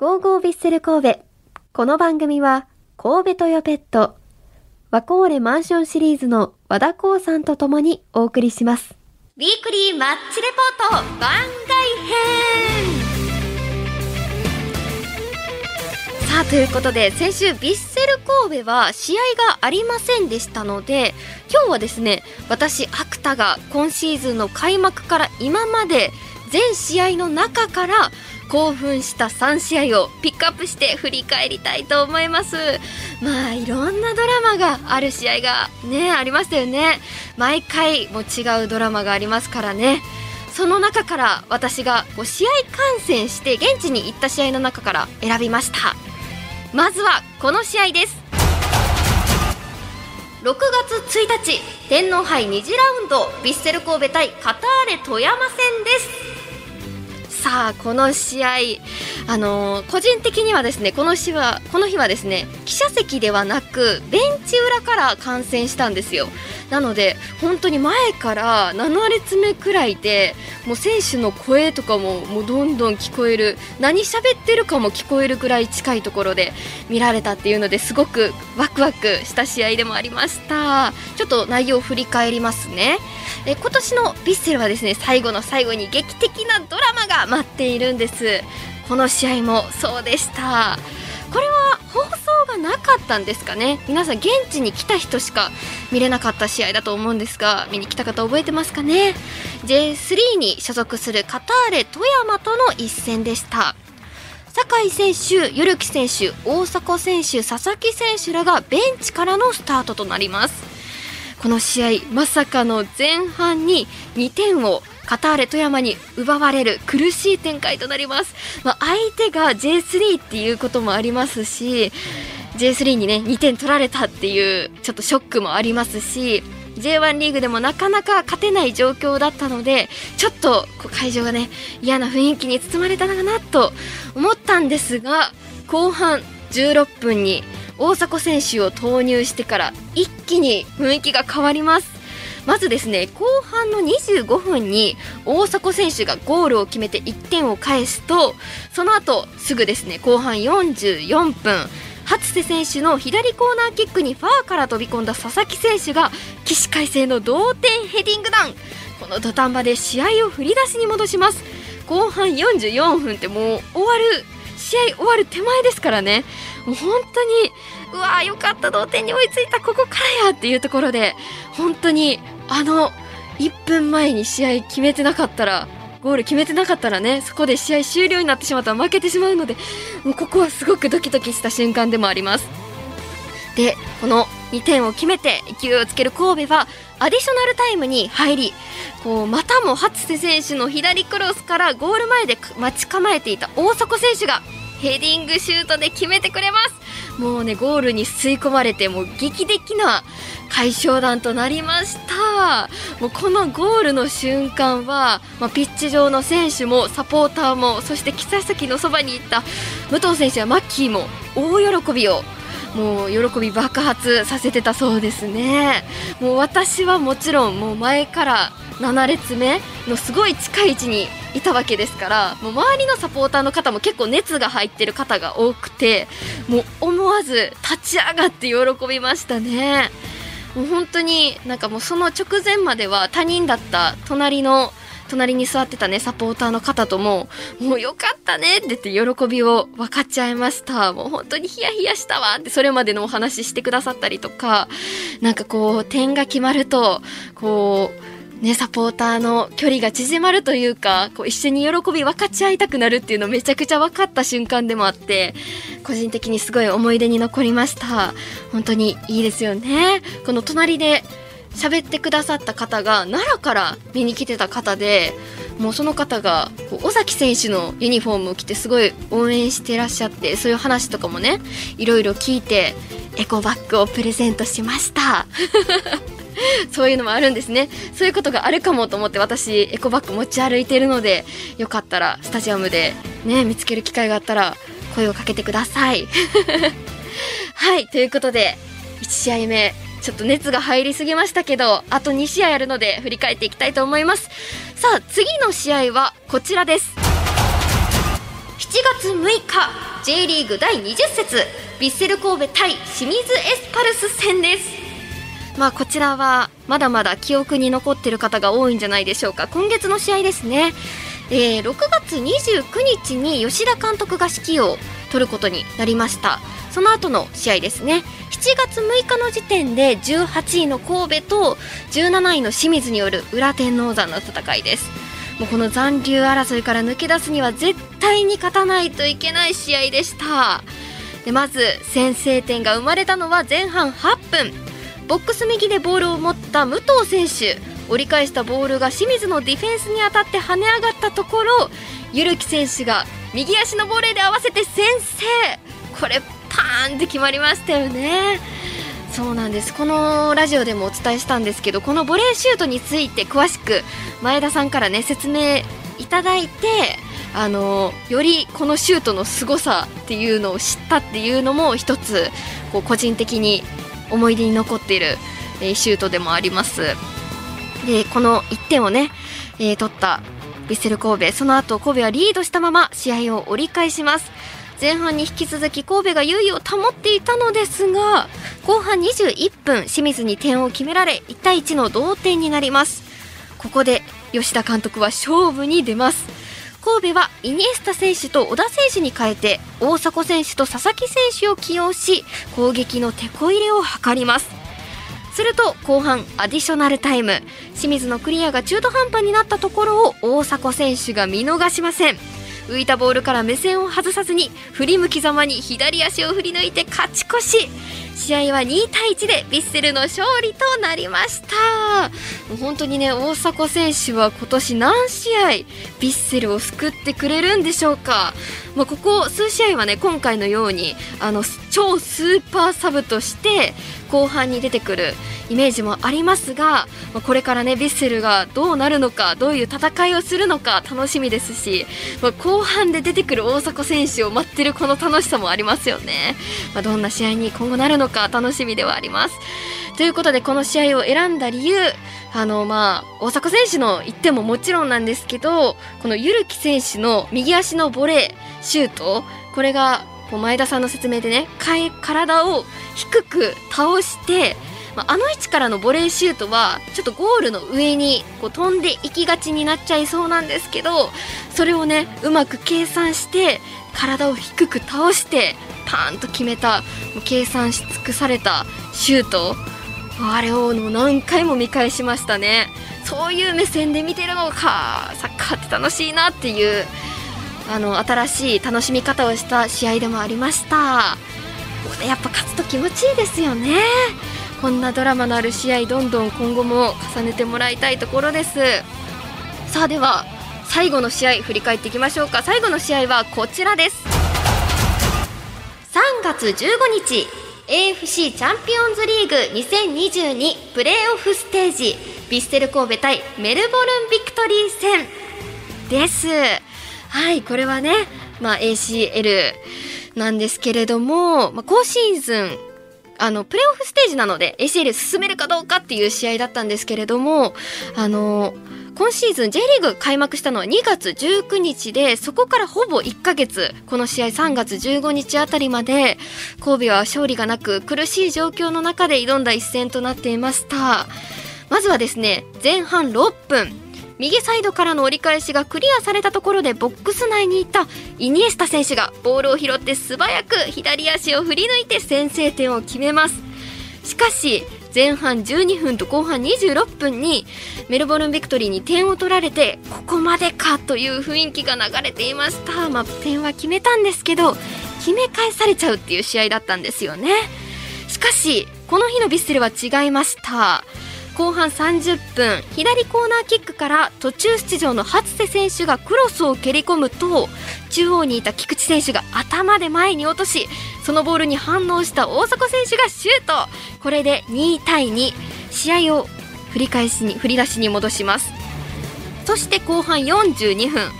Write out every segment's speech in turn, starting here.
ゴーゴービッセル神戸。この番組は、神戸トヨペット、ワコーレマンションシリーズの和田光さんと共にお送りします。ウィークリーマッチレポート番外編さあということで先週ヴィッセル神戸は試合がありませんでしたので今日はですね私アクタが今シーズンの開幕から今まで全試合の中から興奮した3試合をピックアップして振り返りたいと思います。まあいろんなドラマがある試合がねありましたよね。毎回も違うドラマがありますからね。その中から私がこう試合観戦して現地に行った試合の中から選びました。まずはこの試合です。6月1日天皇杯2次ラウンドヴィッセル神戸対カターレ富山戦です。さあこの試合あのー個人的にはですねこの日はこの日はですね記者席ではなくベンチ裏から観戦したんですよ。なので本当に前から7列目くらいでもう選手の声とかももうどんどん聞こえる何喋ってるかも聞こえるくらい近いところで見られたっていうのですごくワクワクした試合でもありました。ちょっと内容を振り返りますね。え今年のヴィッセルはですね最後の最後に劇的なドラマが待っているんです。この試合もそうでした。これは放送がなかったんですかね？皆さん現地に来た人しか見れなかった試合だと思うんですが見に来た方覚えてますかね？J3 に所属するカターレ富山との一戦でした。酒井選手、ゆるき選手、大迫選手、佐々木選手らがベンチからのスタートとなります。この試合まさかの前半に2点をカターレ富山に奪われる苦しい展開となります、まあ、相手が J3 っていうこともありますし J3 にね2点取られたっていうちょっとショックもありますし J1 リーグでもなかなか勝てない状況だったのでちょっと会場がね嫌な雰囲気に包まれたのかなと思ったんですが後半16分に大迫選手を投入してから一気に雰囲気が変わります。まずですね後半の25分に大迫選手がゴールを決めて1点を返すとその後すぐですね後半44分初瀬選手の左コーナーキックにファーから飛び込んだ佐々木選手が起死回生の同点ヘディングダウン。この土壇場で試合を振り出しに戻します。後半44分ってもう終わる試合終わる手前ですからね。もう本当にうわーよかった同点に追いついたここからやっていうところで本当にあの1分前に試合決めてなかったらゴール決めてなかったらねそこで試合終了になってしまったら負けてしまうのでもうここはすごくドキドキした瞬間でもあります。でこの2点を決めて勢いをつける神戸はアディショナルタイムに入りこうまたも初瀬選手の左クロスからゴール前で待ち構えていた大迫選手がヘディングシュートで決めてくれます。もうねゴールに吸い込まれてもう劇的な快勝弾となりました。もうこのゴールの瞬間は、まあ、ピッチ上の選手もサポーターもそして記者席のそばに行った武藤選手やマッキーも大喜びをもう喜び爆発させてたそうですね。もう私はもちろんもう前から7列目のすごい近い位置にいたわけですからもう周りのサポーターの方も結構熱が入ってる方が多くてもう思わず立ち上がって喜びましたね。もう本当になんかもうその直前までは他人だった隣の隣に座ってたねサポーターの方とももうよかったねって言って喜びを分かっちゃいましたもう本当にヒヤヒヤしたわってそれまでのお話ししてくださったりとかなんかこう点が決まるとこうね、サポーターの距離が縮まるというか、こう一緒に喜び分かち合いたくなるっていうのめちゃくちゃ分かった瞬間でもあって、個人的にすごい思い出に残りました。本当にいいですよね。この隣で喋ってくださった方が奈良から見に来てた方で、もうその方が尾崎選手のユニフォームを着てすごい応援してらっしゃって、そういう話とかもね、いろいろ聞いて、エコバッグをプレゼントしました。そういうのもあるんですね。そういうことがあるかもと思って私、エコバッグ持ち歩いてるので、よかったらスタジアムでね、見つける機会があったら声をかけてください。はい、ということで、1試合目、ちょっと熱が入りすぎましたけど、あと2試合あるので振り返っていきたいと思います。さあ、次の試合はこちらです。7月6日、J リーグ第20節ヴィッセル神戸対清水エスパルス戦ですまあこちらはまだまだ記憶に残っている方が多いんじゃないでしょうか今月の試合ですね、えー、6月29日に吉田監督が指揮を取ることになりました。その後の試合ですね。7月6日の時点で18位の神戸と17位の清水による裏天王山の戦いです。もうこの残留争いから抜け出すには絶対に勝たないといけない試合でした。でまず先制点が生まれたのは前半8分。ボックス右でボールを持った武藤選手。折り返したボールが清水のディフェンスに当たって跳ね上がったところゆるき選手が右足のボレーで合わせて先制。これパーンって決まりましたよね。そうなんです。このラジオでもお伝えしたんですけどこのボレーシュートについて詳しく前田さんからね説明いただいてあのよりこのシュートの凄さっていうのを知ったっていうのも一つこう個人的に思い出に残っている、シュートでもあります。でこの1点をね、えー、取ったヴィッセル神戸。その後神戸はリードしたまま試合を折り返します。前半に引き続き神戸が優位を保っていたのですが後半21分清水に点を決められ1対1の同点になります。ここで吉田監督は勝負に出ます。神戸はイニエスタ選手と小田選手に変えて大迫選手と佐々木選手を起用し攻撃の手こ入れを図ります。すると後半アディショナルタイム。清水のクリアが中途半端になったところを大迫選手が見逃しません。浮いたボールから目線を外さずに振り向きざまに左足を振り抜いて勝ち越し。試合は2対1でヴィッセルの勝利となりました。本当にね大迫選手は今年何試合ヴィッセルを救ってくれるんでしょうか、まあ、ここ数試合はね今回のようにあの超スーパーサブとして後半に出てくるイメージもありますが、これからねヴィッセルがどうなるのかどういう戦いをするのか楽しみですし、ま後半で出てくる大迫選手を待ってるこの楽しさもありますよね、ま、どんな試合に今後なるのか楽しみではあります。ということでこの試合を選んだ理由あのまあ大迫選手の1点ももちろんなんですけどこのゆるき選手の右足のボレーシュートこれが前田さんの説明でね体を低く倒してまあ、あの位置からのボレーシュートはちょっとゴールの上にこう飛んでいきがちになっちゃいそうなんですけどそれをねうまく計算して体を低く倒してパーンと決めたもう計算し尽くされたシュート。あれを何回も見返しましたね。そういう目線で見てるのかサッカーって楽しいなっていうあの新しい楽しみ方をした試合でもありました。やっぱ勝つと気持ちいいですよね。こんなドラマのある試合どんどん今後も重ねてもらいたいところです。さあでは最後の試合振り返っていきましょうか。最後の試合はこちらです。3月15日 AFC チャンピオンズリーグ2022プレーオフステージ。ヴィッセル神戸対メルボルンビクトリー戦です。はいこれはね、まあ、ACL なんですけれども、まあ、今シーズンあのプレーオフステージなので ACL 進めるかどうかっていう試合だったんですけれどもあの今シーズン J リーグ開幕したのは2月19日でそこからほぼ1ヶ月この試合3月15日あたりまで神戸は勝利がなく苦しい状況の中で挑んだ一戦となっていました。まずはですね前半6分。右サイドからの折り返しがクリアされたところでボックス内にいたイニエスタ選手がボールを拾って素早く左足を振り抜いて先制点を決めます。しかし前半12分と後半26分にメルボルン・ビクトリーに点を取られてここまでかという雰囲気が流れていました、まあ、点は決めたんですけど決め返されちゃうっていう試合だったんですよね。しかしこの日のヴィッセルは違いました。後半30分左コーナーキックから途中出場の初瀬選手がクロスを蹴り込むと中央にいた菊池選手が頭で前に落としそのボールに反応した大迫選手がシュート。これで2対2試合を振り返しに振り出しに戻します。そして後半42分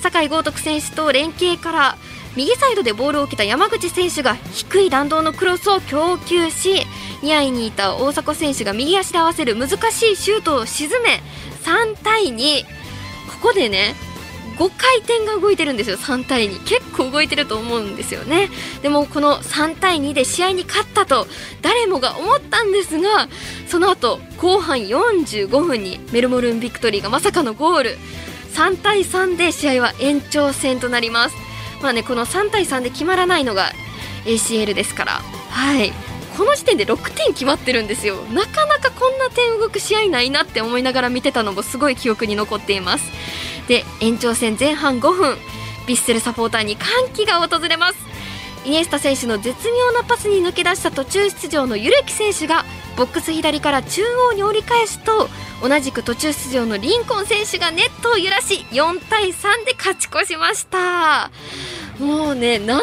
酒井豪徳選手と連携から右サイドでボールを受けた山口選手が低い弾道のクロスを供給しニアにいた大迫選手が右足で合わせる難しいシュートを沈め3対2ここでね5回転が動いてるんですよ3対2結構動いてると思うんですよね。でもこの3対2で試合に勝ったと誰もが思ったんですがその後後半45分にメルボルンビクトリーがまさかのゴール。3対3で試合は延長戦となります。まあねこの3対3で決まらないのが ACL ですから。はい。この時点で6点決まってるんですよ。なかなかこんな点動く試合ないなって思いながら見てたのもすごい記憶に残っています。で延長戦前半5分。ヴィッセルサポーターに歓喜が訪れます。イニエスタ選手の絶妙なパスに抜け出した途中出場のユレキ選手がボックス左から中央に折り返すと同じく途中出場のリンコン選手がネットを揺らし4対3で勝ち越しました。もうね7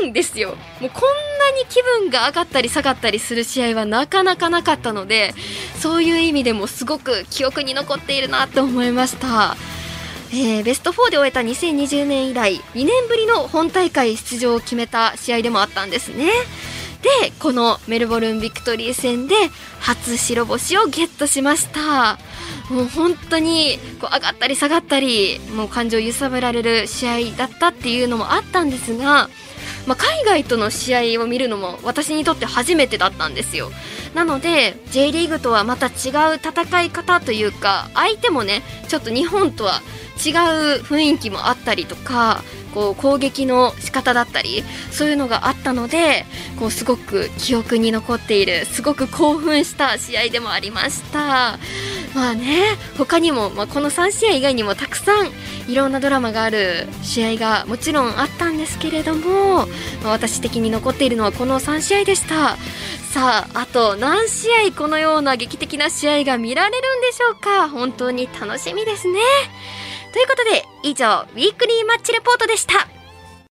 点ですよ。もうこんなに気分が上がったり下がったりする試合はなかなかなかったのでそういう意味でもすごく記憶に残っているなと思いました。えー、ベスト4で終えた2020年以来2年ぶりの本大会出場を決めた試合でもあったんですね。でこのメルボルンビクトリー戦で初白星をゲットしました。もう本当にこう上がったり下がったりもう感情揺さぶられる試合だったっていうのもあったんですがまあ、海外との試合を見るのも私にとって初めてだったんですよ。なので J リーグとはまた違う戦い方というか相手もねちょっと日本とは違う雰囲気もあったりとかこう攻撃の仕方だったりそういうのがあったのでこうすごく記憶に残っているすごく興奮した試合でもありました。まあね他にも、まあ、この3試合以外にもたくさんいろんなドラマがある試合がもちろんあったんですけれども、まあ、私的に残っているのはこの3試合でした。さああと何試合このような劇的な試合が見られるんでしょうか？本当に楽しみですね。ということで以上ウィークリーマッチレポートでした。